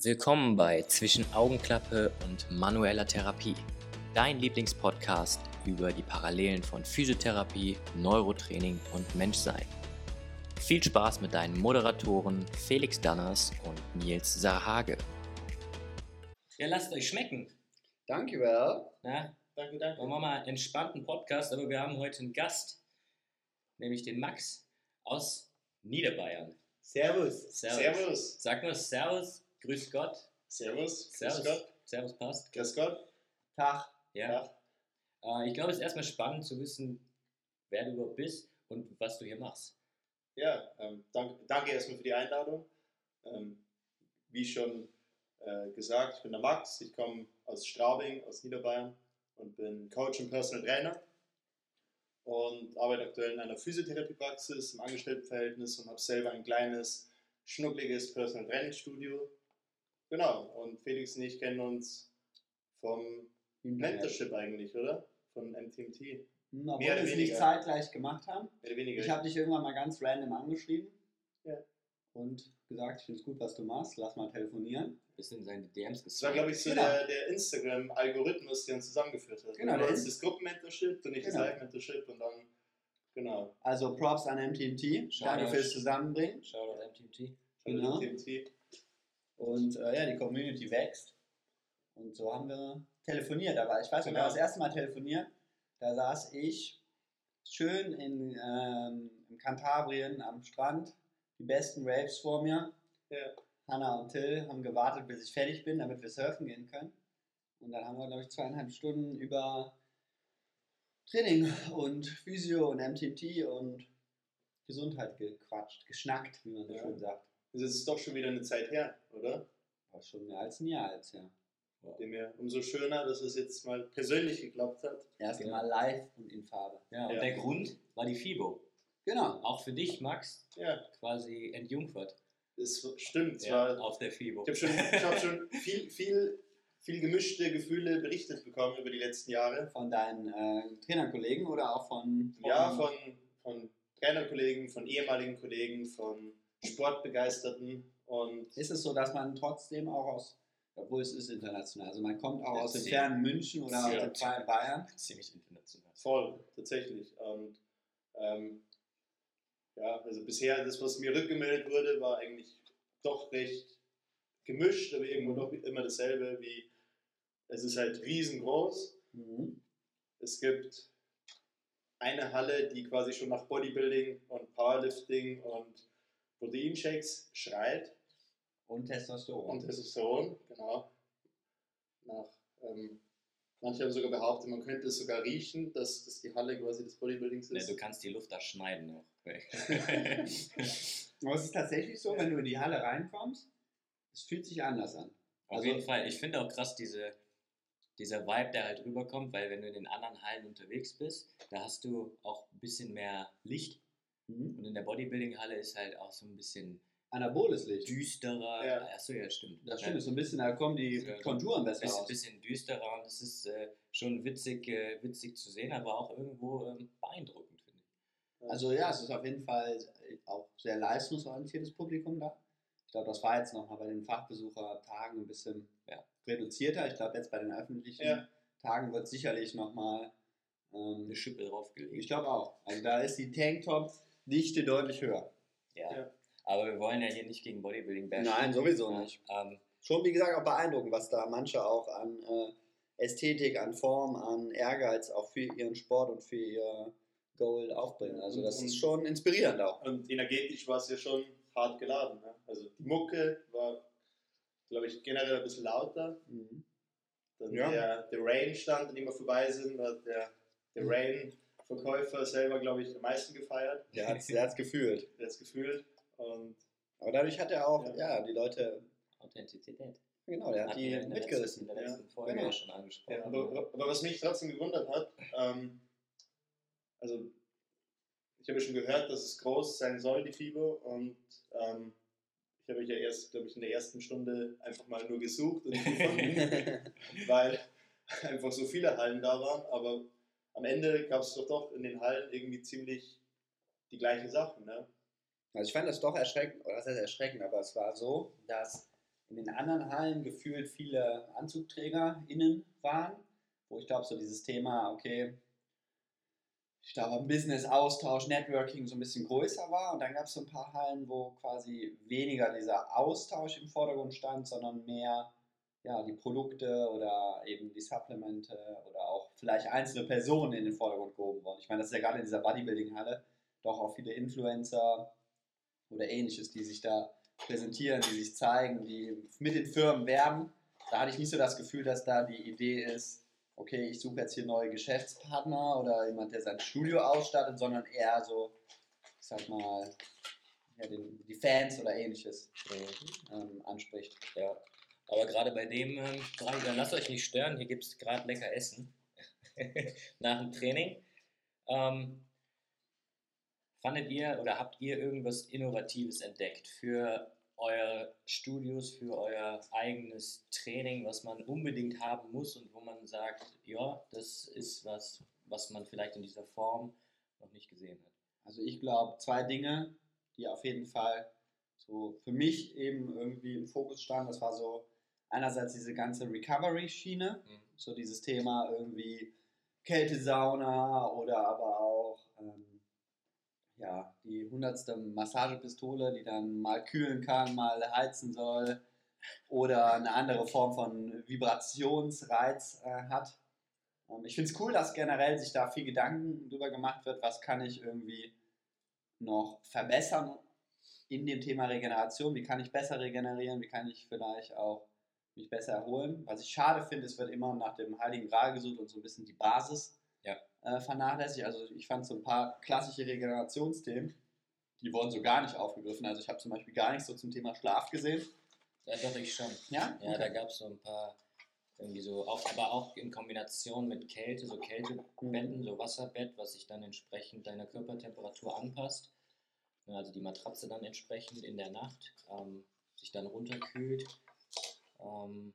Willkommen bei Zwischen Augenklappe und manueller Therapie, dein Lieblingspodcast über die Parallelen von Physiotherapie, Neurotraining und Menschsein. Viel Spaß mit deinen Moderatoren Felix Danners und Nils Sarhage. Ja, lasst euch schmecken. Danke, Val. Na, Danke, danke. Machen wir mal einen entspannten Podcast, aber wir haben heute einen Gast, nämlich den Max aus Niederbayern. Servus. Servus. Servus. Sag nur Servus, Grüß Gott. Servus. Servus. Grüß Gott. Servus passt. Grüß Gott. Tag. Ja. Äh, ich glaube, es ist erstmal spannend zu wissen, wer du überhaupt bist und was du hier machst. Ja, ähm, danke, danke erstmal für die Einladung. Ähm, wie schon äh, gesagt, ich bin der Max, ich komme aus Straubing, aus Niederbayern und bin Coach und Personal Trainer und arbeite aktuell in einer Physiotherapiepraxis im Angestelltenverhältnis und habe selber ein kleines, schnuckliges Personal Training Studio. Genau, und Felix und ich kennen uns vom Mentorship eigentlich, oder? Von MTMT. Mehr Hm, Obwohl oder wir es nicht weniger. zeitgleich gemacht haben. Mehr oder weniger. Ich habe dich irgendwann mal ganz random angeschrieben. Ja. Und gesagt, ich finde es gut, was du machst. Lass mal telefonieren. Bist in seine DMs Das war, geswiped. glaube ich, so Genau. der, der Instagram-Algorithmus, der uns zusammengeführt hat. Genau, du der ist- das Gruppenmentorship und ich das Genau. Live-Mentorship und dann, genau. Also Props an MTMT. Shoutout. Danke fürs Zusammenbringen. Shoutout MTMT. Genau. TMT. Und äh, ja, die Community wächst. Und so haben wir telefoniert. Aber ich weiß noch, Genau. das erste Mal telefoniert, da saß ich schön in, ähm, in Kantabrien am Strand, die besten Raves vor mir. Ja. Hanna und Till haben gewartet, bis ich fertig bin, damit wir surfen gehen können. Und dann haben wir, glaube ich, zweieinhalb Stunden über Training und Physio und MTT und Gesundheit gequatscht, geschnackt, wie man so Ja. schön sagt. Das ist doch schon wieder eine Zeit her, oder? War schon mehr als ein Jahr jetzt, ja. Dem ja umso schöner, dass es jetzt mal persönlich geklappt hat. Erst Ja. mal live und in Farbe. Ja, und Ja. der Grund war die FIBO. Genau. Auch für dich, Max, Ja, quasi entjungfert. das stimmt. Ja, war, auf der FIBO. ich habe schon, ich hab schon viel, viel, viel gemischte Gefühle berichtet bekommen über die letzten Jahre. Von deinen äh, Trainerkollegen oder auch von, von Ja, von, von Trainerkollegen, von ehemaligen Kollegen, von Sportbegeisterten und Ist es so, dass man trotzdem auch aus, obwohl es ist international, also man kommt auch Ja, aus dem fernen München oder aus dem fernen Bayern. Ziemlich international. Voll, tatsächlich. Und ähm, ja, also bisher das, was mir rückgemeldet wurde, war eigentlich doch recht gemischt, aber irgendwo doch immer dasselbe, wie es ist halt riesengroß. Mhm. Es gibt eine Halle, die quasi schon nach Bodybuilding und Powerlifting und Proteinshakes schreit Und Testosteron. und Testosteron, genau. Nach, ähm, manche haben sogar behauptet, man könnte es sogar riechen, dass, dass die Halle quasi des Bodybuildings ist. du kannst die Luft da schneiden auch. Aber es ist tatsächlich so, wenn du in die Halle reinkommst, es fühlt sich anders an. Auf Also- jeden Fall. Ich finde auch krass diese, dieser Vibe, der halt rüberkommt, weil wenn du in den anderen Hallen unterwegs bist, da hast du auch ein bisschen mehr Licht. Mhm. Und in der Bodybuilding-Halle ist halt auch so ein bisschen Anaboles Licht. düsterer. Ja. Achso, ja, stimmt. Das stimmt, ist so ein bisschen, da kommen die Ja. Konturen besser Bisschen, raus. bisschen düsterer und es ist äh, schon witzig, äh, witzig zu sehen, aber auch irgendwo ähm, beeindruckend, finde ich. Also ja, es ist auf jeden Fall auch sehr leistungsorientiertes Publikum da. Ich glaube, das war jetzt nochmal bei den Fachbesuchertagen ein bisschen Ja. reduzierter. Ich glaube, jetzt bei den öffentlichen Ja. Tagen wird sicherlich nochmal. Ähm, Eine Schippe draufgelegt. ich glaube auch. Also da ist die Tanktop-Dichte deutlich höher. Ja. Ja. Aber wir wollen ja hier nicht gegen Bodybuilding bashen. Nein, sowieso nicht. Ähm, Schon, wie gesagt, auch beeindruckend, was da manche auch an äh, Ästhetik, an Form, an Ehrgeiz auch für ihren Sport und für ihr Goal aufbringen. Also das ist schon inspirierend auch. Und energetisch war es ja schon hart geladen. Ne? Also die Mucke war, glaube ich, generell ein bisschen lauter. Mhm. Dann Ja. der, der Rain-Stand, an dem wir vorbei sind, der, der Mhm. Rain-Verkäufer selber, glaube ich, am meisten gefeiert. Der hat es gefühlt. Der hat es gefühlt. Und Aber dadurch hat er auch, Ja. ja, die Leute, Authentizität. genau, der hat Hatten die in der mitgerissen. Letzten, in der letzten Folge Genau. ja schon angesprochen. ja, aber, aber was mich trotzdem gewundert hat, ähm, also ich habe ja schon gehört, dass es groß sein soll, die FIBO. Und ähm, ich habe mich ja erst, glaube ich, in der ersten Stunde einfach mal nur gesucht und gefunden. weil einfach so viele Hallen da waren. Aber am Ende gab es doch doch in den Hallen irgendwie ziemlich die gleichen Sachen. Ne? Also ich fand das doch erschreckend, oder das heißt erschreckend, aber es war so, dass in den anderen Hallen gefühlt viele AnzugträgerInnen waren, wo ich glaube, so dieses Thema, okay, ich glaube, Business, Austausch, Networking so ein bisschen größer war. Und dann gab es so ein paar Hallen, wo quasi weniger dieser Austausch im Vordergrund stand, sondern mehr ja, die Produkte oder eben die Supplemente oder auch vielleicht einzelne Personen in den Vordergrund gehoben wurden. Ich meine, das ist ja gerade in dieser Bodybuilding-Halle doch auch viele Influencer oder ähnliches, die sich da präsentieren, die sich zeigen, die mit den Firmen werben. Da hatte ich nicht so das Gefühl, dass da die Idee ist, okay, ich suche jetzt hier neue Geschäftspartner oder jemand, der sein Studio ausstattet, sondern eher so, ich sag mal, ja, den, die Fans oder ähnliches ähm, anspricht. Ja. Aber gerade bei dem, ähm, dann lasst euch nicht stören, hier gibt es gerade lecker Essen nach dem Training. Ähm, fandet ihr oder habt ihr irgendwas Innovatives entdeckt für eure Studios, für euer eigenes Training, was man unbedingt haben muss und wo man sagt, ja, das ist was, was man vielleicht in dieser Form noch nicht gesehen hat? Also ich glaube, zwei Dinge, die auf jeden Fall so für mich eben irgendwie im Fokus standen. Das war so einerseits diese ganze Recovery-Schiene, mhm. so dieses Thema irgendwie Kältesauna oder aber auch ähm, ja, die hundertste Massagepistole, die dann mal kühlen kann, mal heizen soll oder eine andere Form von Vibrationsreiz äh, hat. Ähm, ich finde es cool, dass generell sich da viel Gedanken drüber gemacht wird, was kann ich irgendwie noch verbessern in dem Thema Regeneration, wie kann ich besser regenerieren, wie kann ich vielleicht auch mich besser erholen. Was ich schade finde, es wird immer nach dem Heiligen Gral gesucht und so ein bisschen die Basis ja. äh, vernachlässigt. Also ich fand so ein paar klassische Regenerationsthemen, die wurden so gar nicht aufgegriffen. Also ich habe zum Beispiel gar nichts so zum Thema Schlaf gesehen. Ja, doch, ich schon. Ja? Ja, okay. da gab es so ein paar, irgendwie so, auch, aber auch in Kombination mit Kälte, so Kältebetten, so Wasserbett, was sich dann entsprechend deiner Körpertemperatur anpasst. Also die Matratze dann entsprechend in der Nacht ähm, sich dann runterkühlt. Ähm,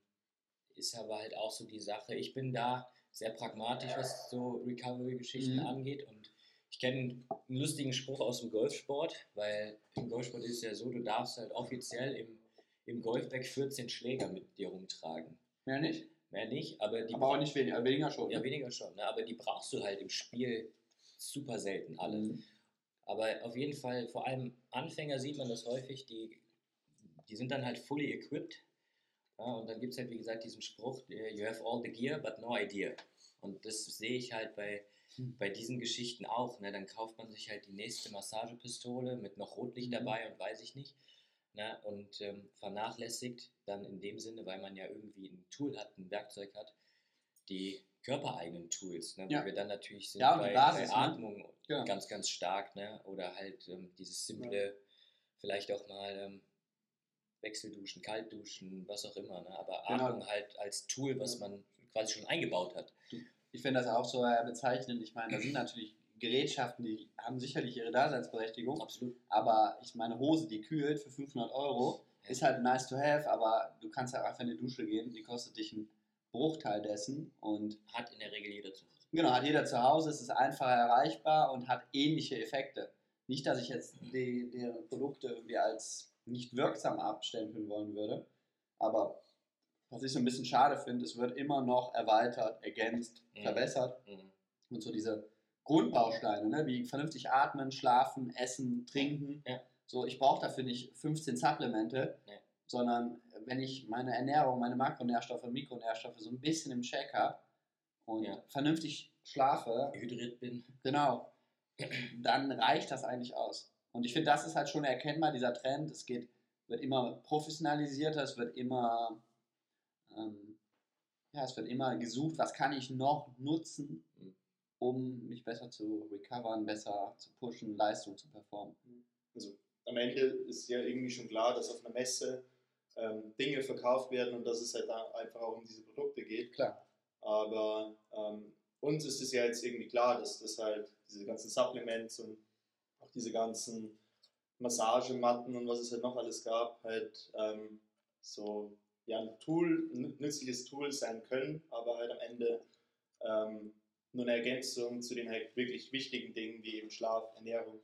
ist aber halt auch so die Sache. Ich bin da sehr pragmatisch, was so Recovery-Geschichten mhm. angeht. Und ich kenne einen lustigen Spruch aus dem Golfsport, weil im Golfsport ist es ja so, du darfst halt offiziell im, im Golfbag 14 Schläger mit dir rumtragen. Mehr nicht? Mehr nicht, aber die. Aber auch nicht weniger, weniger schon. Ja, ne? weniger schon. Ne? Aber die brauchst du halt im Spiel super selten alle. Mhm. Aber auf jeden Fall, vor allem Anfänger sieht man das häufig, die, die sind dann halt fully equipped ja, und dann gibt es halt, wie gesagt, diesen Spruch, you have all the gear, but no idea. Und das sehe ich halt bei, hm. bei diesen Geschichten auch. Ne? Dann kauft man sich halt die nächste Massagepistole mit noch Rotlicht mhm. dabei und weiß ich nicht. Ne? Und ähm, vernachlässigt dann in dem Sinne, weil man ja irgendwie ein Tool hat, ein Werkzeug hat, die körpereigenen Tools, ne? wo ja. wir dann natürlich sind ja, bei, Basis, bei, ne? Atmung ne? ja. ganz, ganz stark. Ne? Oder halt ähm, dieses simple, vielleicht auch mal ähm, Wechselduschen, Kaltduschen, was auch immer. Ne? Aber genau. Atmung halt als Tool, was man quasi schon eingebaut hat. Ich finde das auch so äh, bezeichnend. Ich meine, da sind natürlich Gerätschaften, die haben sicherlich ihre Daseinsberechtigung. Absolut. Aber ich meine, Hose, die kühlt für 500 Euro, ja. ist halt nice to have, aber du kannst halt einfach in die Dusche gehen, die kostet dich einen Bruchteil dessen und hat in der Regel jeder zu Hause. Genau, hat jeder zu Hause, es ist einfach erreichbar und hat ähnliche Effekte. Nicht, dass ich jetzt die, deren Produkte irgendwie als nicht wirksam abstempeln wollen würde. Aber was ich so ein bisschen schade finde, es wird immer noch erweitert, ergänzt, mhm. verbessert. Mhm. Und so diese Grundbausteine, ne, wie vernünftig atmen, schlafen, essen, trinken. Ja. So, ich brauche dafür nicht 15 Supplemente, ja. sondern wenn ich meine Ernährung, meine Makronährstoffe, Mikronährstoffe so ein bisschen im Check habe und ja. vernünftig schlafe, hydriert bin, genau, dann reicht das eigentlich aus. Und ich finde, das ist halt schon erkennbar, dieser Trend. Es geht, wird immer professionalisierter, es wird immer, ähm, ja, es wird immer gesucht, was kann ich noch nutzen, um mich besser zu recovern, besser zu pushen, Leistung zu performen. Also am Ende ist ja irgendwie schon klar, dass auf einer Messe ähm, Dinge verkauft werden und dass es halt einfach auch um diese Produkte geht. Klar. Aber ähm, uns ist es ja jetzt irgendwie klar, dass das halt diese ganzen Supplements und auch diese ganzen Massagematten und was es halt noch alles gab, halt ähm, so ja, ein Tool, ein nützliches Tool sein können, aber halt am Ende ähm, nur eine Ergänzung zu den halt wirklich wichtigen Dingen wie eben Schlaf, Ernährung,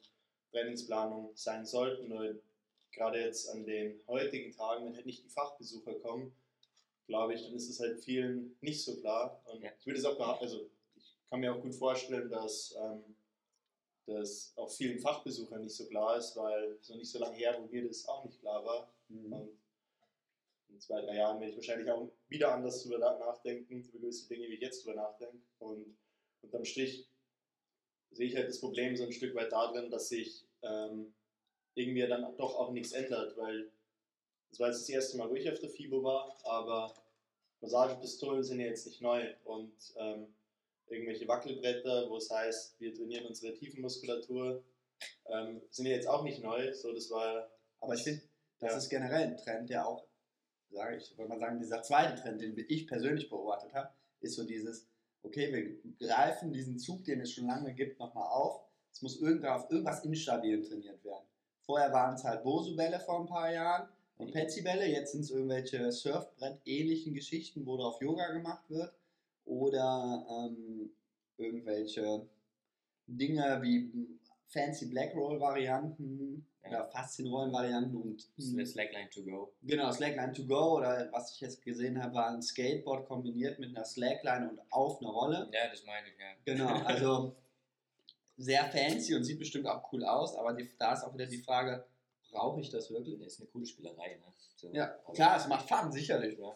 Trainingsplanung sein sollten. Nur gerade jetzt an den heutigen Tagen, wenn halt nicht die Fachbesucher kommen, glaube ich, dann ist es halt vielen nicht so klar. Und Ja. ich würde es auch behaupten, also ich kann mir auch gut vorstellen, dass ähm, das auch vielen Fachbesuchern nicht so klar ist, weil es noch nicht so lange her, wo mir das auch nicht klar war. Mhm. Und in zwei, drei Jahren werde ich wahrscheinlich auch wieder anders drüber na- nachdenken, über gewisse Dinge, wie ich jetzt drüber nachdenke. Und unterm Strich sehe ich halt das Problem so ein Stück weit darin, dass sich ähm, irgendwie dann doch auch nichts ändert, weil das war jetzt das erste Mal, wo ich auf der FIBO war, aber Massagepistolen sind ja jetzt nicht neu und ähm, irgendwelche Wackelbretter, wo es heißt, wir trainieren unsere Tiefenmuskulatur, ähm, sind ja jetzt auch nicht neu. So, das war Aber ich finde, das Ja. ist generell ein Trend, der auch, sage ich, würde man sagen, dieser zweite Trend, den ich persönlich beobachtet habe, ist so dieses, okay, wir greifen diesen Zug, den es schon lange gibt, nochmal auf. Es muss irgendwann auf irgendwas Instabilen trainiert werden. Vorher waren es halt Bosu-Bälle vor ein paar Jahren und Petsy-Bälle, jetzt sind es irgendwelche Surfbrett-ähnlichen Geschichten, wo drauf Yoga gemacht wird oder ähm, irgendwelche Dinge wie fancy Blackroll-Varianten Ja. oder Faszienrollen-Varianten und Slackline to go. Genau, Slackline to go oder was ich jetzt gesehen habe, war ein Skateboard kombiniert mit einer Slackline und auf einer Rolle. Ja, das meine ich, ja. Genau, also sehr fancy und sieht bestimmt auch cool aus, aber die, da ist auch wieder die Frage, brauche ich das wirklich? Das ist eine coole Spielerei, ne? So, Ja, klar, es macht Fun, sicherlich. Ja.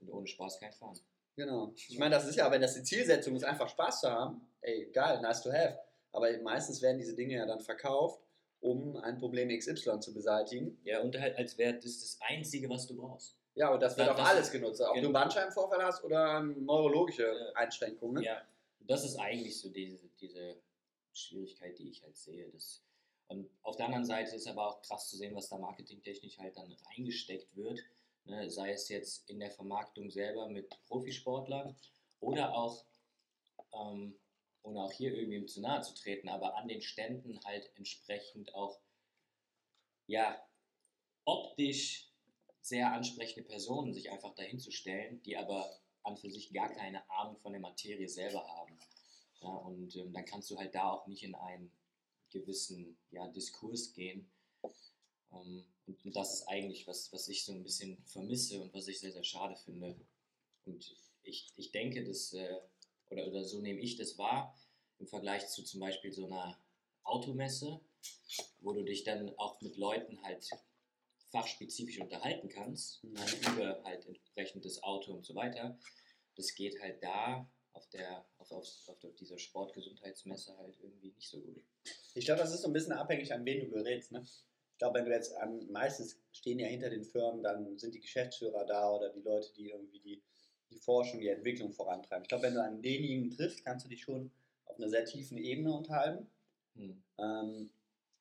Und ohne Spaß kein Fahren. Genau. Ich meine, das ist ja, wenn das die Zielsetzung ist, einfach Spaß zu haben, ey, geil, nice to have. Aber meistens werden diese Dinge ja dann verkauft, um ein Problem XY zu beseitigen. Ja, und halt als wäre das das Einzige, was du brauchst. Ja, und das wird Ja, auf das- alles genutzt. Ob du genau. einen Bandscheibenvorfall hast oder neurologische Ja. Einschränkungen. Ne? Ja, das ist eigentlich so diese, diese Schwierigkeit, die ich halt sehe. Das, und auf der anderen Seite ist aber auch krass zu sehen, was da marketingtechnisch halt dann reingesteckt wird. Ne, sei es jetzt in der Vermarktung selber mit Profisportlern oder auch, ähm, ohne auch hier irgendwem zu nahe zu treten, aber an den Ständen halt entsprechend auch, ja, optisch sehr ansprechende Personen sich einfach dahinzustellen, die aber an für sich gar keine Ahnung von der Materie selber haben. Ja, und ähm, dann kannst du halt da auch nicht in einen gewissen ja, Diskurs gehen. Ähm, und, und das ist eigentlich, was, was ich so ein bisschen vermisse und was ich sehr, sehr schade finde. Und ich, ich denke, dass, äh, oder, oder so nehme ich das wahr, im Vergleich zu zum Beispiel so einer Automesse, wo du dich dann auch mit Leuten halt fachspezifisch unterhalten kannst, Mhm. äh, über halt entsprechend das Auto und so weiter. Das geht halt da auf, der, auf, auf, auf dieser Sportgesundheitsmesse halt irgendwie nicht so gut. Ich glaube, das ist so ein bisschen abhängig, an wen du gerätst. Ne? Ich glaube, wenn du jetzt an, meistens stehen ja hinter den Firmen, dann sind die Geschäftsführer da oder die Leute, die irgendwie die, die Forschung, die Entwicklung vorantreiben. Ich glaube, wenn du an denjenigen triffst, kannst du dich schon auf einer sehr tiefen Ebene unterhalten. Hm. Ähm,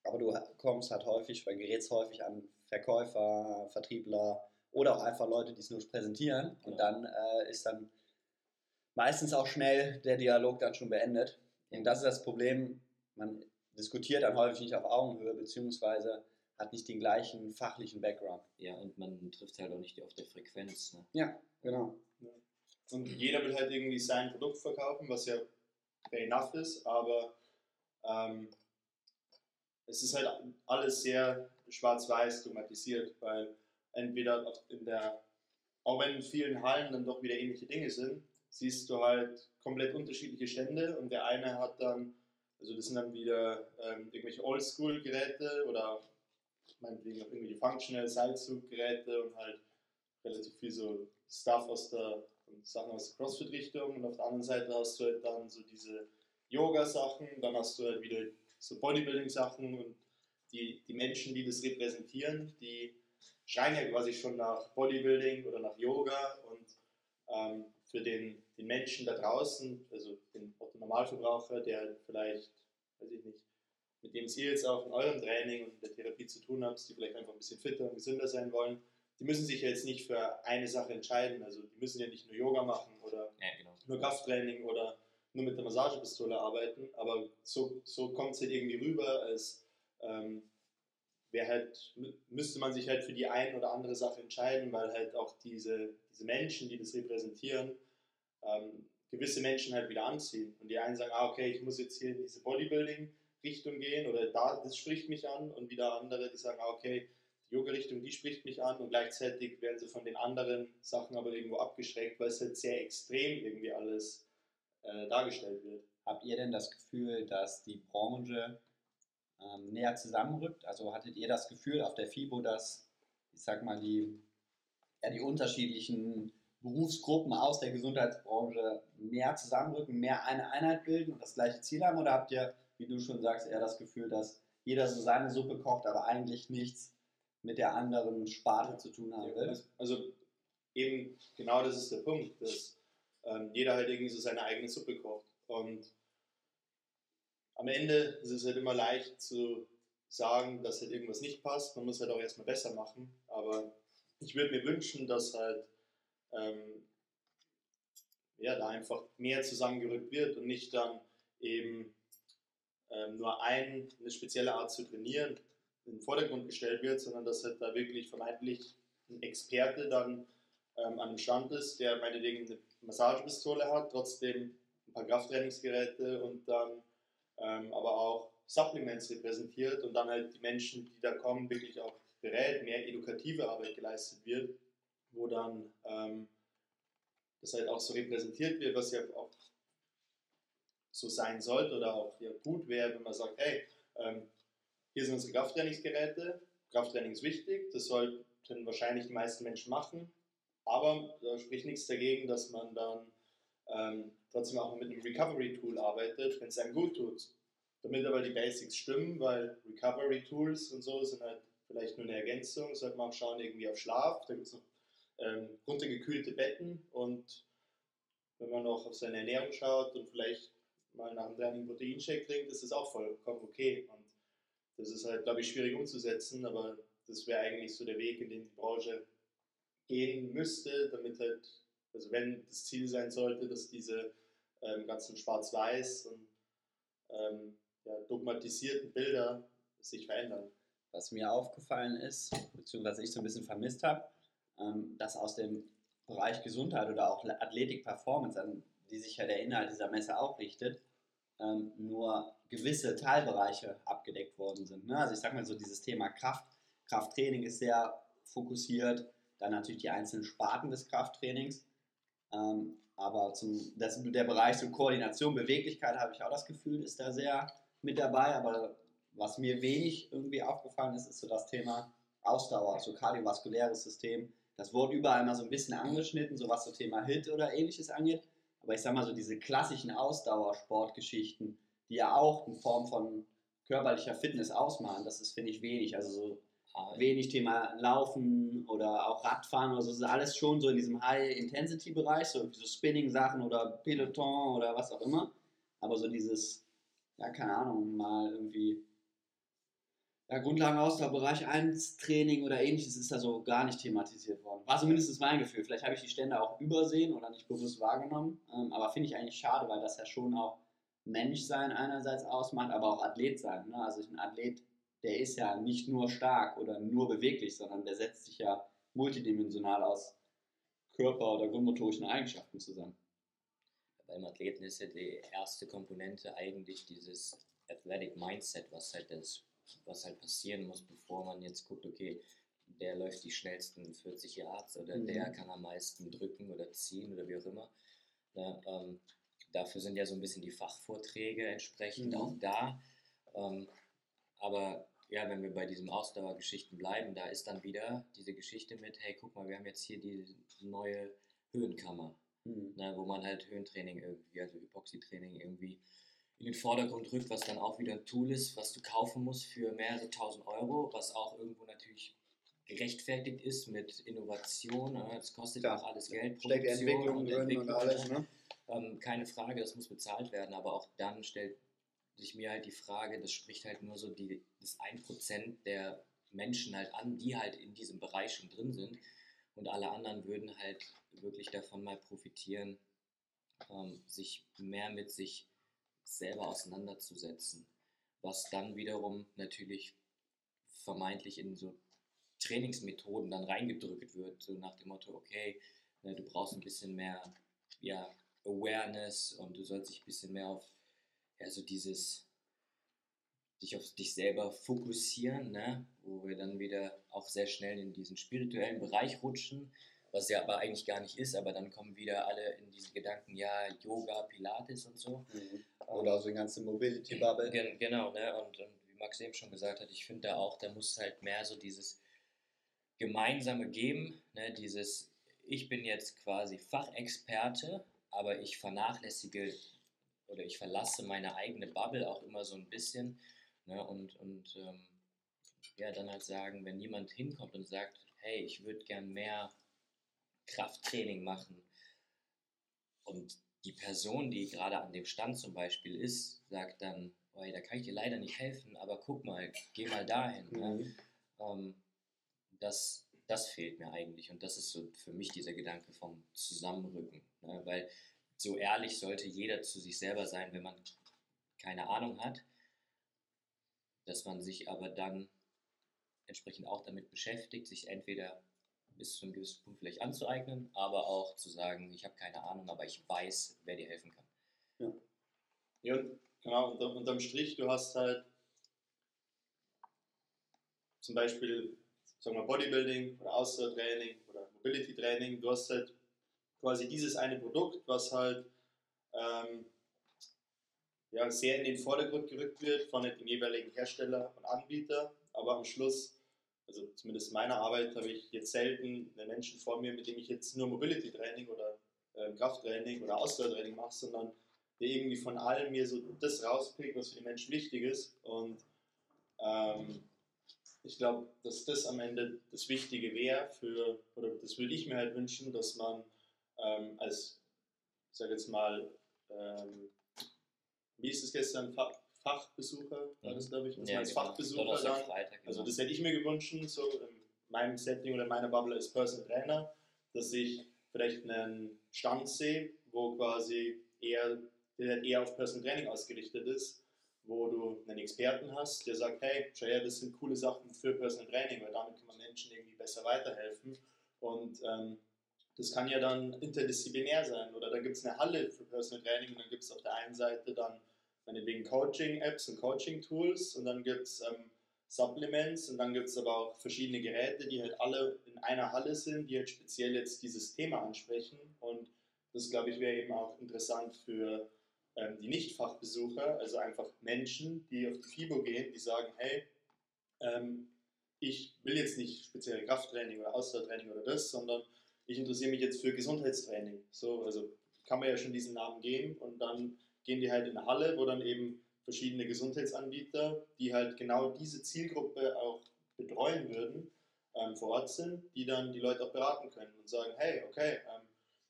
aber du kommst halt häufig, weil gerätst häufig an Verkäufer, Vertriebler oder auch einfach Leute, die es nur präsentieren. Und Ja. dann äh, ist dann meistens auch schnell der Dialog dann schon beendet. Und das ist das Problem, man diskutiert dann häufig nicht auf Augenhöhe, beziehungsweise hat nicht den gleichen fachlichen Background. Ja, und man trifft halt auch nicht auf der Frequenz. Ne? Ja, genau. Und jeder will halt irgendwie sein Produkt verkaufen, was ja fair enough ist, aber ähm, es ist halt alles sehr schwarz-weiß dogmatisiert, weil entweder in der, auch wenn in vielen Hallen dann doch wieder ähnliche Dinge sind, siehst du halt komplett unterschiedliche Stände und der eine hat dann, also das sind dann wieder ähm, irgendwelche Oldschool-Geräte oder meinetwegen auch irgendwelche Functional Seilzuggeräte und halt relativ viel so Stuff aus der Sachen aus der CrossFit-Richtung. Und auf der anderen Seite hast du halt dann so diese Yoga-Sachen, dann hast du halt wieder so Bodybuilding-Sachen und die, die Menschen, die das repräsentieren, die schreien ja quasi schon nach Bodybuilding oder nach Yoga. Und ähm, für den, den Menschen da draußen, also den Normalverbraucher, der vielleicht, weiß ich nicht, mit dem ihr jetzt auch in eurem Training und der Therapie zu tun habt, die vielleicht einfach ein bisschen fitter und gesünder sein wollen, die müssen sich ja jetzt nicht für eine Sache entscheiden. Also die müssen ja nicht nur Yoga machen oder Ja, genau. nur Krafttraining oder nur mit der Massagepistole arbeiten, aber so, so kommt es halt irgendwie rüber, als ähm, wäre halt, mü- müsste man sich halt für die eine oder andere Sache entscheiden, weil halt auch diese, diese Menschen, die das repräsentieren, ähm, gewisse Menschen halt wieder anziehen. Und die einen sagen, ah, okay, ich muss jetzt hier in diese Bodybuilding-Richtung gehen oder da, das spricht mich an. Und wieder andere, die sagen, ah, okay, Yoga-Richtung, die spricht mich an und gleichzeitig werden sie von den anderen Sachen aber irgendwo abgeschreckt, weil es halt sehr extrem irgendwie alles äh, dargestellt wird. Habt ihr denn das Gefühl, dass die Branche ähm, näher zusammenrückt? Also hattet ihr das Gefühl auf der FIBO, dass, ich sag mal, die, ja, die unterschiedlichen Berufsgruppen aus der Gesundheitsbranche mehr zusammenrücken, mehr eine Einheit bilden und das gleiche Ziel haben? Oder habt ihr, wie du schon sagst, eher das Gefühl, dass jeder so seine Suppe kocht, aber eigentlich nichts mit der anderen Sparte zu tun haben will? Also eben genau das ist der Punkt, dass ähm, jeder halt irgendwie so seine eigene Suppe kocht. Und am Ende ist es halt immer leicht zu sagen, dass halt irgendwas nicht passt. Man muss halt auch erstmal besser machen. Aber ich würde mir wünschen, dass halt ähm, ja, da einfach mehr zusammengerückt wird und nicht dann eben ähm, nur ein, eine spezielle Art zu trainieren in den Vordergrund gestellt wird, sondern dass halt da wirklich vermeintlich ein Experte dann ähm, an dem Stand ist, der meinetwegen eine Massagepistole hat, trotzdem ein paar Krafttrainingsgeräte und dann ähm, aber auch Supplements repräsentiert und dann halt die Menschen, die da kommen, wirklich auch berät, mehr edukative Arbeit geleistet wird, wo dann ähm, das halt auch so repräsentiert wird, was ja auch so sein sollte oder auch ja gut wäre, wenn man sagt, hey, ähm, hier sind unsere Krafttrainingsgeräte, Krafttraining ist wichtig, das sollten wahrscheinlich die meisten Menschen machen, aber da spricht nichts dagegen, dass man dann ähm, trotzdem auch mit einem Recovery-Tool arbeitet, wenn es einem gut tut. Damit aber die Basics stimmen, weil Recovery-Tools und so sind halt vielleicht nur eine Ergänzung, sollte man auch schauen irgendwie auf Schlaf, da gibt es noch ähm, runtergekühlte Betten und wenn man noch auf seine Ernährung schaut und vielleicht mal nach dem Training Proteinshake trinkt, ist das auch vollkommen okay. Und das ist halt, glaube ich, schwierig umzusetzen, aber das wäre eigentlich so der Weg, in den die Branche gehen müsste, damit halt, also wenn das Ziel sein sollte, dass diese ähm, ganzen Schwarz-Weiß und ähm, ja, dogmatisierten Bilder sich verändern. Was mir aufgefallen ist, beziehungsweise ich so ein bisschen vermisst habe, ähm, dass aus dem Bereich Gesundheit oder auch Athletik Performance, an die sich ja der Inhalt dieser Messe auch richtet, ähm, nur gewisse Teilbereiche abgedeckt worden sind. Ne? Also ich sag mal so dieses Thema Kraft, Krafttraining ist sehr fokussiert, dann natürlich die einzelnen Sparten des Krafttrainings. Ähm, aber zum, das, der Bereich so Koordination, Beweglichkeit habe ich auch das Gefühl, ist da sehr mit dabei. Aber was mir wenig irgendwie aufgefallen ist, ist so das Thema Ausdauer, so kardiovaskuläres System. Das wurde überall mal so ein bisschen angeschnitten, so was so Thema HIT oder ähnliches angeht. Aber ich sag mal so diese klassischen Ausdauersportgeschichten, die ja auch in Form von körperlicher Fitness ausmachen, das ist, finde ich, wenig. Also so wenig Thema Laufen oder auch Radfahren oder so, das ist alles schon so in diesem High-Intensity-Bereich, so, so Spinning-Sachen oder Peloton oder was auch immer. Aber so dieses, ja, keine Ahnung, mal irgendwie ja, Grundlagenausdauerbereich 1 Training oder ähnliches ist da so gar nicht thematisiert worden. War zumindest mein Gefühl. Vielleicht habe ich die Stände auch übersehen oder nicht bewusst wahrgenommen. Ähm, aber finde ich eigentlich schade, weil das ja schon auch Menschsein einerseits ausmacht, aber auch Athlet sein. Ne? Also ein Athlet der ist ja nicht nur stark oder nur beweglich, sondern der setzt sich ja multidimensional aus Körper- oder grundmotorischen Eigenschaften zusammen. Beim Athleten ist ja die erste Komponente eigentlich dieses Athletic Mindset, was halt, das, was halt passieren muss, bevor man jetzt guckt, okay, der läuft die schnellsten 40 Yards oder mhm. der kann am meisten drücken oder ziehen oder wie auch immer. Ja, ähm, dafür sind ja so ein bisschen die Fachvorträge entsprechend mhm. auch da. Ähm, aber ja, wenn wir bei diesen Ausdauergeschichten bleiben, da ist dann wieder diese Geschichte mit, hey, guck mal, wir haben jetzt hier die neue Höhenkammer, mhm. ne, wo man halt Höhentraining irgendwie, also Epoxy-Training irgendwie in den Vordergrund rückt, was dann auch wieder ein Tool ist, was du kaufen musst für mehrere tausend Euro, was auch irgendwo natürlich gerechtfertigt ist mit Innovation. Ne? Es kostet ja auch alles Geld. Steckt Entwicklung und Entwicklung, und alles, ne? Ähm, keine Frage, das muss bezahlt werden, aber auch dann stellt sich mir halt die Frage, das spricht halt nur so die, das 1% der Menschen halt an, die halt in diesem Bereich schon drin sind und alle anderen würden halt wirklich davon mal profitieren, ähm, sich mehr mit sich selber auseinanderzusetzen, was dann wiederum natürlich vermeintlich in so Trainingsmethoden dann reingedrückt wird, so nach dem Motto, okay, ne, du brauchst ein bisschen mehr ja, Awareness und du sollst dich ein bisschen mehr auf ja, so dieses dich auf dich selber fokussieren, ne? wo wir dann wieder auch sehr schnell in diesen spirituellen Bereich rutschen, was ja aber eigentlich gar nicht ist, aber dann kommen wieder alle in diese Gedanken, ja, Yoga, Pilates und so. Mhm. Oder auch so eine ganze Mobility-Bubble. Gen genau, ne? Und, und wie Max eben schon gesagt hat, ich finde da auch, da muss halt mehr so dieses Gemeinsame geben, ne? dieses, ich bin jetzt quasi Fachexperte, aber ich vernachlässige oder ich verlasse meine eigene Bubble auch immer so ein bisschen Ne? Und, und ähm, ja, dann halt sagen, wenn jemand hinkommt und sagt, hey, ich würde gern mehr Krafttraining machen und die Person, die gerade an dem Stand zum Beispiel ist, sagt dann, oh, da kann ich dir leider nicht helfen, aber guck mal, geh mal dahin. Ne? Mhm. Ne? Ähm, das, das fehlt mir eigentlich und das ist so für mich dieser Gedanke vom Zusammenrücken, ne? weil so ehrlich sollte jeder zu sich selber sein, wenn man keine Ahnung hat dass man sich aber dann entsprechend auch damit beschäftigt, sich entweder bis zu einem gewissen Punkt vielleicht anzueignen, aber auch zu sagen, ich habe keine Ahnung, aber ich weiß, wer dir helfen kann. Ja, ja genau, unter, unterm Strich, du hast halt zum Beispiel sagen wir Bodybuilding oder Ausdauertraining oder Mobility Training, du hast halt quasi dieses eine Produkt, was halt ähm, ja, sehr in den Vordergrund gerückt wird von den jeweiligen Hersteller und Anbieter. Aber am Schluss, also zumindest in meiner Arbeit, habe ich jetzt selten einen Menschen vor mir, mit dem ich jetzt nur Mobility Training oder äh, Krafttraining oder Ausdauertraining mache, sondern der irgendwie von allem mir so das rauspickt, was für den Menschen wichtig ist. Und ähm, ich glaube, dass das am Ende das Wichtige wäre für, oder das würde ich mir halt wünschen, dass man ähm, als, ich sage jetzt mal, ähm, wie ist es gestern, Fachbesucher, war das glaube ich, was ja, als genau. Fachbesucher dann, Freitag, also das hätte ich mir gewünscht, so in meinem Setting oder in meiner Bubble als Personal Trainer, dass ich vielleicht einen Stand sehe, wo quasi eher, der eher auf Personal Training ausgerichtet ist, wo du einen Experten hast, der sagt, hey, schau her, das sind coole Sachen für Personal Training, weil damit kann man Menschen irgendwie besser weiterhelfen. Und ähm, das kann ja dann interdisziplinär sein. Oder da gibt es eine Halle für Personal Training und dann gibt es auf der einen Seite dann meinetwegen Coaching-Apps und Coaching-Tools und dann gibt es ähm, Supplements und dann gibt es aber auch verschiedene Geräte, die halt alle in einer Halle sind, die halt speziell jetzt dieses Thema ansprechen und das glaube ich wäre eben auch interessant für ähm, die Nicht-Fachbesucher, also einfach Menschen, die auf die FIBO gehen, die sagen, hey, ähm, ich will jetzt nicht speziell Krafttraining oder Ausdauertraining oder das, sondern ich interessiere mich jetzt für Gesundheitstraining. So, also kann man ja schon diesen Namen geben und dann gehen die halt in eine Halle, wo dann eben verschiedene Gesundheitsanbieter, die halt genau diese Zielgruppe auch betreuen würden, ähm, vor Ort sind, die dann die Leute auch beraten können und sagen, hey, okay, ähm,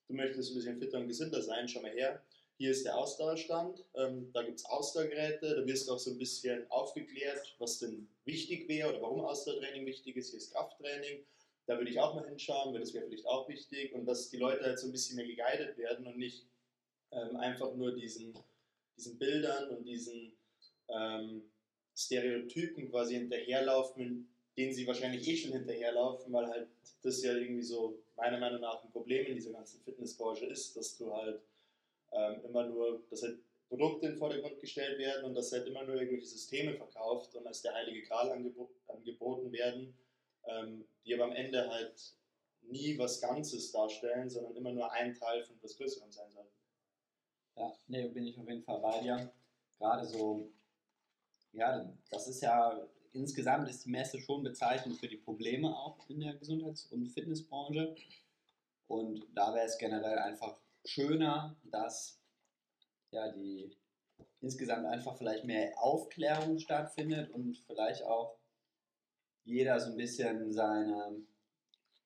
du möchtest ein bisschen fitter und gesünder sein, schau mal her, hier ist der Ausdauerstand, ähm, da gibt es Ausdauergeräte, da wirst du auch so ein bisschen aufgeklärt, was denn wichtig wäre oder warum Ausdauertraining wichtig ist, hier ist Krafttraining, da würde ich auch mal hinschauen, weil das wäre vielleicht auch wichtig und dass die Leute halt so ein bisschen mehr geguided werden und nicht ähm, einfach nur diesen, diesen Bildern und diesen ähm, Stereotypen quasi hinterherlaufen, denen sie wahrscheinlich eh schon hinterherlaufen, weil halt das ja irgendwie so meiner Meinung nach ein Problem in dieser ganzen Fitnessbranche ist, dass du halt ähm, immer nur, dass halt Produkte in den Vordergrund gestellt werden und dass halt immer nur irgendwelche Systeme verkauft und als der heilige Gral angebo angeboten werden ähm, die aber am Ende halt nie was Ganzes darstellen, sondern immer nur ein Teil von etwas Größerem sein sollten. Ja, nee, bin ich auf jeden Fall bei dir. Gerade so, ja, das ist ja, insgesamt ist die Messe schon bezeichnend für die Probleme auch in der Gesundheits- und Fitnessbranche. Und da wäre es generell einfach schöner, dass ja, die insgesamt einfach vielleicht mehr Aufklärung stattfindet und vielleicht auch jeder so ein bisschen seine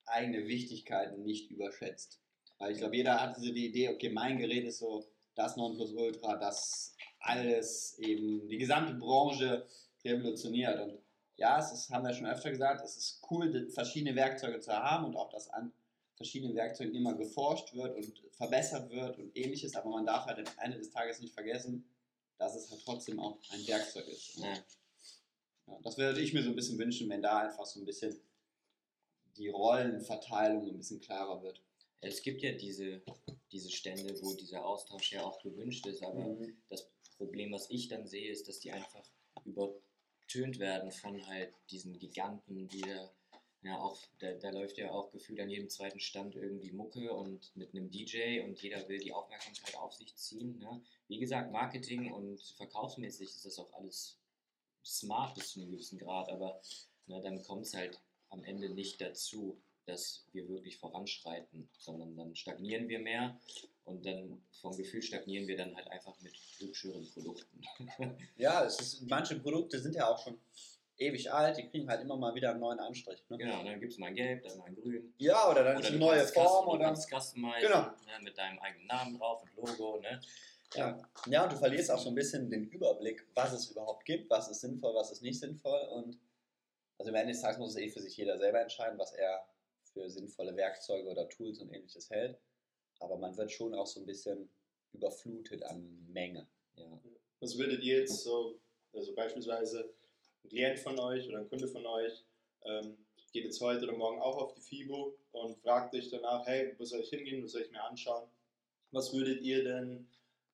eigene Wichtigkeit nicht überschätzt. Weil ich glaube, jeder hat so die Idee, okay, mein Gerät ist so das Nonplusultra, das alles eben die gesamte Branche revolutioniert. Und ja, es ist, haben wir schon öfter gesagt, es ist cool, verschiedene Werkzeuge zu haben und auch, dass an verschiedenen Werkzeugen immer geforscht wird und verbessert wird und ähnliches, aber man darf halt am Ende des Tages nicht vergessen, dass es halt trotzdem auch ein Werkzeug ist. Ja. Ja, das würde ich mir so ein bisschen wünschen, wenn da einfach so ein bisschen die Rollenverteilung ein bisschen klarer wird. Es gibt ja diese, diese Stände, wo dieser Austausch ja auch gewünscht ist, aber mhm. das Problem, was ich dann sehe, ist, dass die einfach über übertönt werden von halt diesen Giganten, die da, ja auch, da, da läuft ja auch gefühlt an jedem zweiten Stand irgendwie Mucke und mit einem DJ und jeder will die Aufmerksamkeit auf sich ziehen. Ne? Wie gesagt, Marketing und verkaufsmäßig ist das auch alles smart bis zu einem gewissen Grad, aber ne, dann kommt es halt am Ende nicht dazu, dass wir wirklich voranschreiten, sondern dann stagnieren wir mehr und dann vom Gefühl stagnieren wir dann halt einfach mit hübscheren Produkten. Ja, es ist, manche Produkte sind ja auch schon ewig alt, die kriegen halt immer mal wieder einen neuen Anstrich. Ne? genau, dann gibt es mal ein Gelb, dann mal ein Grün. Ja, oder dann ist Oder eine neue Form oder. kannst customizen, Genau. ne, mit deinem eigenen Namen drauf und Logo. Ne? Ja. ja, und du verlierst auch so ein bisschen den Überblick, was es überhaupt gibt, was ist sinnvoll, was ist nicht sinnvoll. Und also am Ende des Tages muss es eh für sich jeder selber entscheiden, was er für sinnvolle Werkzeuge oder Tools und ähnliches hält. Aber man wird schon auch so ein bisschen überflutet an Menge. Ja. Was würdet ihr jetzt so, also beispielsweise ein Klient von euch oder ein Kunde von euch ähm, geht jetzt heute oder morgen auch auf die FIBO und fragt euch danach, hey, wo soll ich hingehen, wo soll ich mir anschauen? Was würdet ihr denn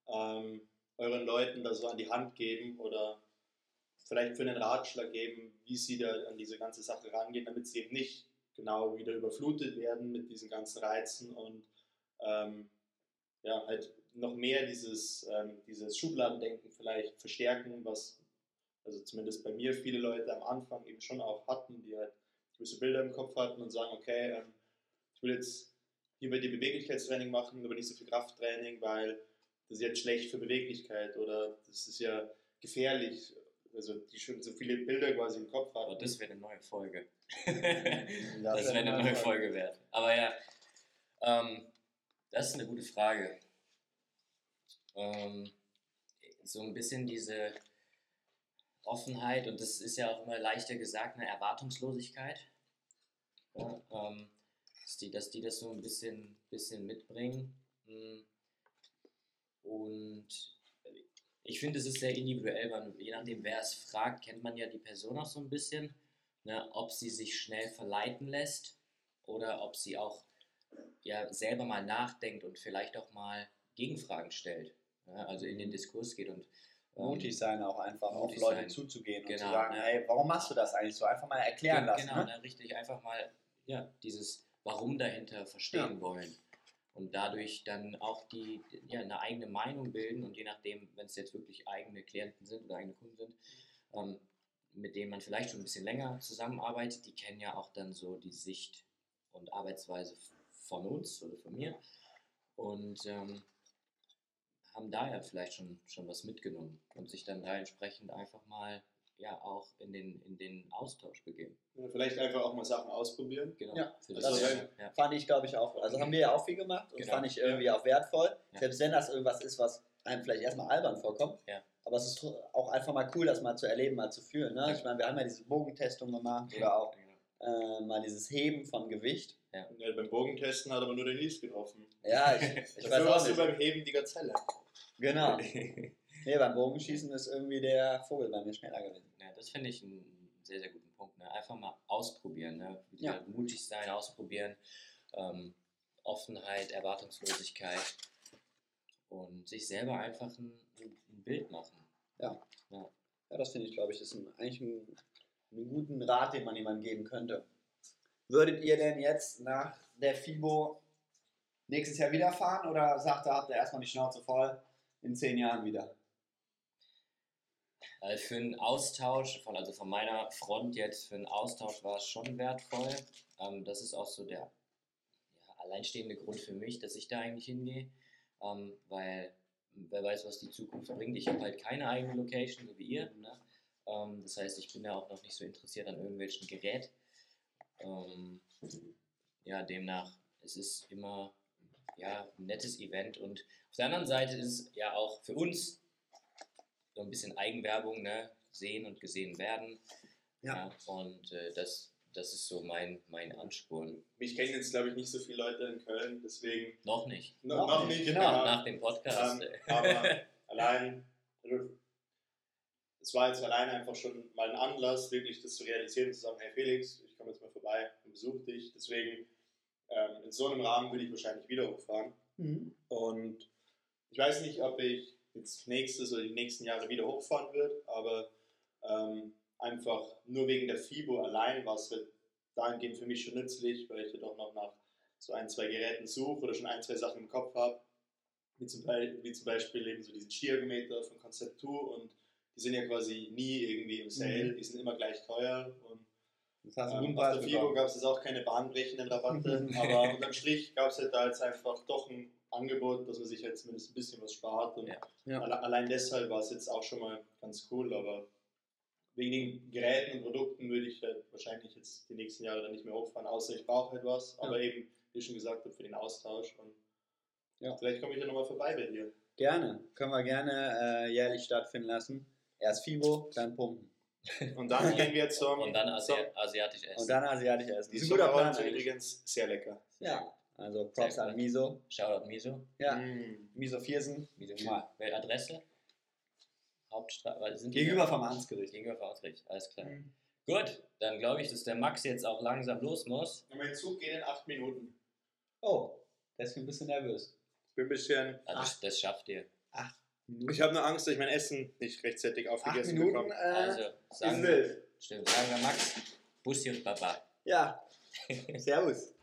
ähm, euren Leuten da so an die Hand geben oder vielleicht für einen Ratschlag geben, wie sie da an diese ganze Sache rangehen, damit sie eben nicht genau wieder überflutet werden mit diesen ganzen Reizen und ähm, ja, halt noch mehr dieses, ähm, dieses Schubladendenken vielleicht verstärken, was also zumindest bei mir viele Leute am Anfang eben schon auch hatten, die halt gewisse Bilder im Kopf hatten und sagen, okay, ähm, ich will jetzt hier bei dir Beweglichkeitstraining machen, aber nicht so viel Krafttraining, weil das ist jetzt schlecht für Beweglichkeit oder das ist ja gefährlich. Also die schon so viele Bilder quasi im Kopf hatten. das wäre eine neue Folge. Das wäre eine neue Folge. Wert. Aber ja, ähm, das ist eine gute Frage. Ähm, so ein bisschen diese Offenheit, und das ist ja auch immer leichter gesagt, eine Erwartungslosigkeit. Ja, ähm, dass, die, dass die das so ein bisschen, bisschen mitbringen. Mm. Und ich finde, es ist sehr individuell, weil je nachdem, wer es fragt, kennt man ja die Person auch so ein bisschen. Ne, ob sie sich schnell verleiten lässt oder ob sie auch ja, selber mal nachdenkt und vielleicht auch mal Gegenfragen stellt. Ja, also in den Diskurs geht und ähm, Mutig sein, auch einfach auf Leute sein. zuzugehen und zu Genau, sagen, ne? hey, warum machst du das eigentlich so? Einfach mal erklären Ge- lassen. Genau, ne? ne, richtig, einfach mal ja, dieses Warum dahinter verstehen wollen. Und dadurch dann auch die, ja, eine eigene Meinung bilden und je nachdem, wenn es jetzt wirklich eigene Klienten sind oder eigene Kunden sind, ähm, mit denen man vielleicht schon ein bisschen länger zusammenarbeitet, die kennen ja auch dann so die Sicht und Arbeitsweise von uns oder von mir und ähm, haben daher vielleicht schon, schon was mitgenommen und sich dann da entsprechend einfach mal ja auch in den, in den Austausch begeben. Ja, Vielleicht einfach auch mal Sachen ausprobieren. Genau. Ja, ist- ja. Fand ich, glaube ich, auch. Also haben wir ja auch viel gemacht und Genau. fand ich irgendwie auch wertvoll. Ja. Selbst wenn das irgendwas ist, was einem vielleicht erstmal albern vorkommt. Ja. Aber es ist auch einfach mal cool, das mal zu erleben, mal zu fühlen. Ne? Ja. Ich meine, wir haben ja diese Bogentestung gemacht oder auch Genau. äh, mal dieses Heben von Gewicht. Ja, beim Bogentesten hat aber nur den Lies getroffen. Ja, ich, ich weiß auch warst du nicht. beim Heben die Gazelle. Genau. Nee, beim Bogenschießen ist irgendwie der Vogel bei mir schneller gewesen. Ja, das finde ich einen sehr, sehr guten Punkt. Ne? Einfach mal ausprobieren. Ne? Ja. Mutig sein, ausprobieren. Ähm, Offenheit, Erwartungslosigkeit. Und sich selber einfach ein, ein Bild machen. Ja, das finde ich, glaube ich, ist ein, eigentlich ein, einen guten Rat, den man jemandem geben könnte. Würdet ihr denn jetzt nach der FIBO nächstes Jahr wieder fahren oder sagt ihr, habt ihr erstmal die Schnauze voll in zehn Jahren wieder? Äh, für einen Austausch, von, also von meiner Front jetzt, für einen Austausch war es schon wertvoll. Ähm, das ist auch so der ja, alleinstehende Grund für mich, dass ich da eigentlich hingehe. Ähm, weil wer weiß, was die Zukunft bringt. Ich habe halt keine eigene Location, so wie ihr. Ne? Ähm, das heißt, ich bin da auch noch nicht so interessiert an irgendwelchen Gerät. Ja, demnach, es ist immer ja, ein nettes Event und auf der anderen Seite ist es ja auch für uns so ein bisschen Eigenwerbung, ne? sehen und gesehen werden. Ja. und äh, das, das ist so mein, mein Ansporn. Mich kennen jetzt, glaube ich, nicht so viele Leute in Köln, deswegen Noch nicht. noch, Noch noch nicht, genau. ja. Nach dem Podcast. Ähm, äh, aber allein, also, es war jetzt allein einfach schon mal ein Anlass, wirklich das zu realisieren, zu sagen, hey Felix, ich komme jetzt mal vorbei und besuche dich. Deswegen, ähm, in so einem Rahmen würde ich wahrscheinlich wieder hochfahren. Mhm. Und ich weiß nicht, ob ich jetzt nächstes oder die nächsten Jahre wieder hochfahren wird, aber ähm, einfach nur wegen der FIBO allein war es halt dahingehend für mich schon nützlich, weil ich halt auch noch nach so ein, zwei Geräten suche oder schon ein, zwei Sachen im Kopf habe. Wie zum, Beispiel, wie zum Beispiel eben so diesen Skiergometer von Concept 2 und die sind ja quasi nie irgendwie im Sale, Mhm. die sind immer gleich teuer und Das du ähm, auf der FIBO gab es jetzt auch keine bahnbrechenden Rabatte, aber unterm Strich gab es halt da jetzt einfach doch ein Angebot, dass man sich halt zumindest ein bisschen was spart und Ja. Ja. alle- allein deshalb war es jetzt auch schon mal ganz cool, aber wegen den Geräten und Produkten würde ich halt wahrscheinlich jetzt die nächsten Jahre dann nicht mehr hochfahren, außer ich brauche halt was, Ja. aber eben, wie schon gesagt habe, für den Austausch und Ja. vielleicht komme ich ja nochmal vorbei bei dir. Gerne. Können wir gerne äh, jährlich stattfinden lassen. Erst FIBO, dann Pumpen. Und dann gehen wir zum, Und dann zum Asi asiatisch essen. Und dann asiatisch essen. die eigentlich. übrigens sehr lecker. Ja, also Props an. Miso. Shoutout Miso. Ja, Mm. Miso Viersen. Miso. Mal. Welche Adresse? Hauptstraße. Gegenüber vom Amtsgericht. Gegenüber vom Ausgericht. Alles klar. Mhm. Gut, dann glaube ich, dass der Max jetzt auch langsam los muss. Und mein Zug geht in acht Minuten. Oh, deswegen ein bisschen nervös. Ich bin ein bisschen. Also das, das schafft ihr. Acht Minuten. Ich habe nur Angst, dass ich mein Essen nicht rechtzeitig Acht aufgegessen Minuten bekomme. äh, Also ist sagen, wild. stimmt, sagen wir Max, Bussi und Baba. Ja. Servus.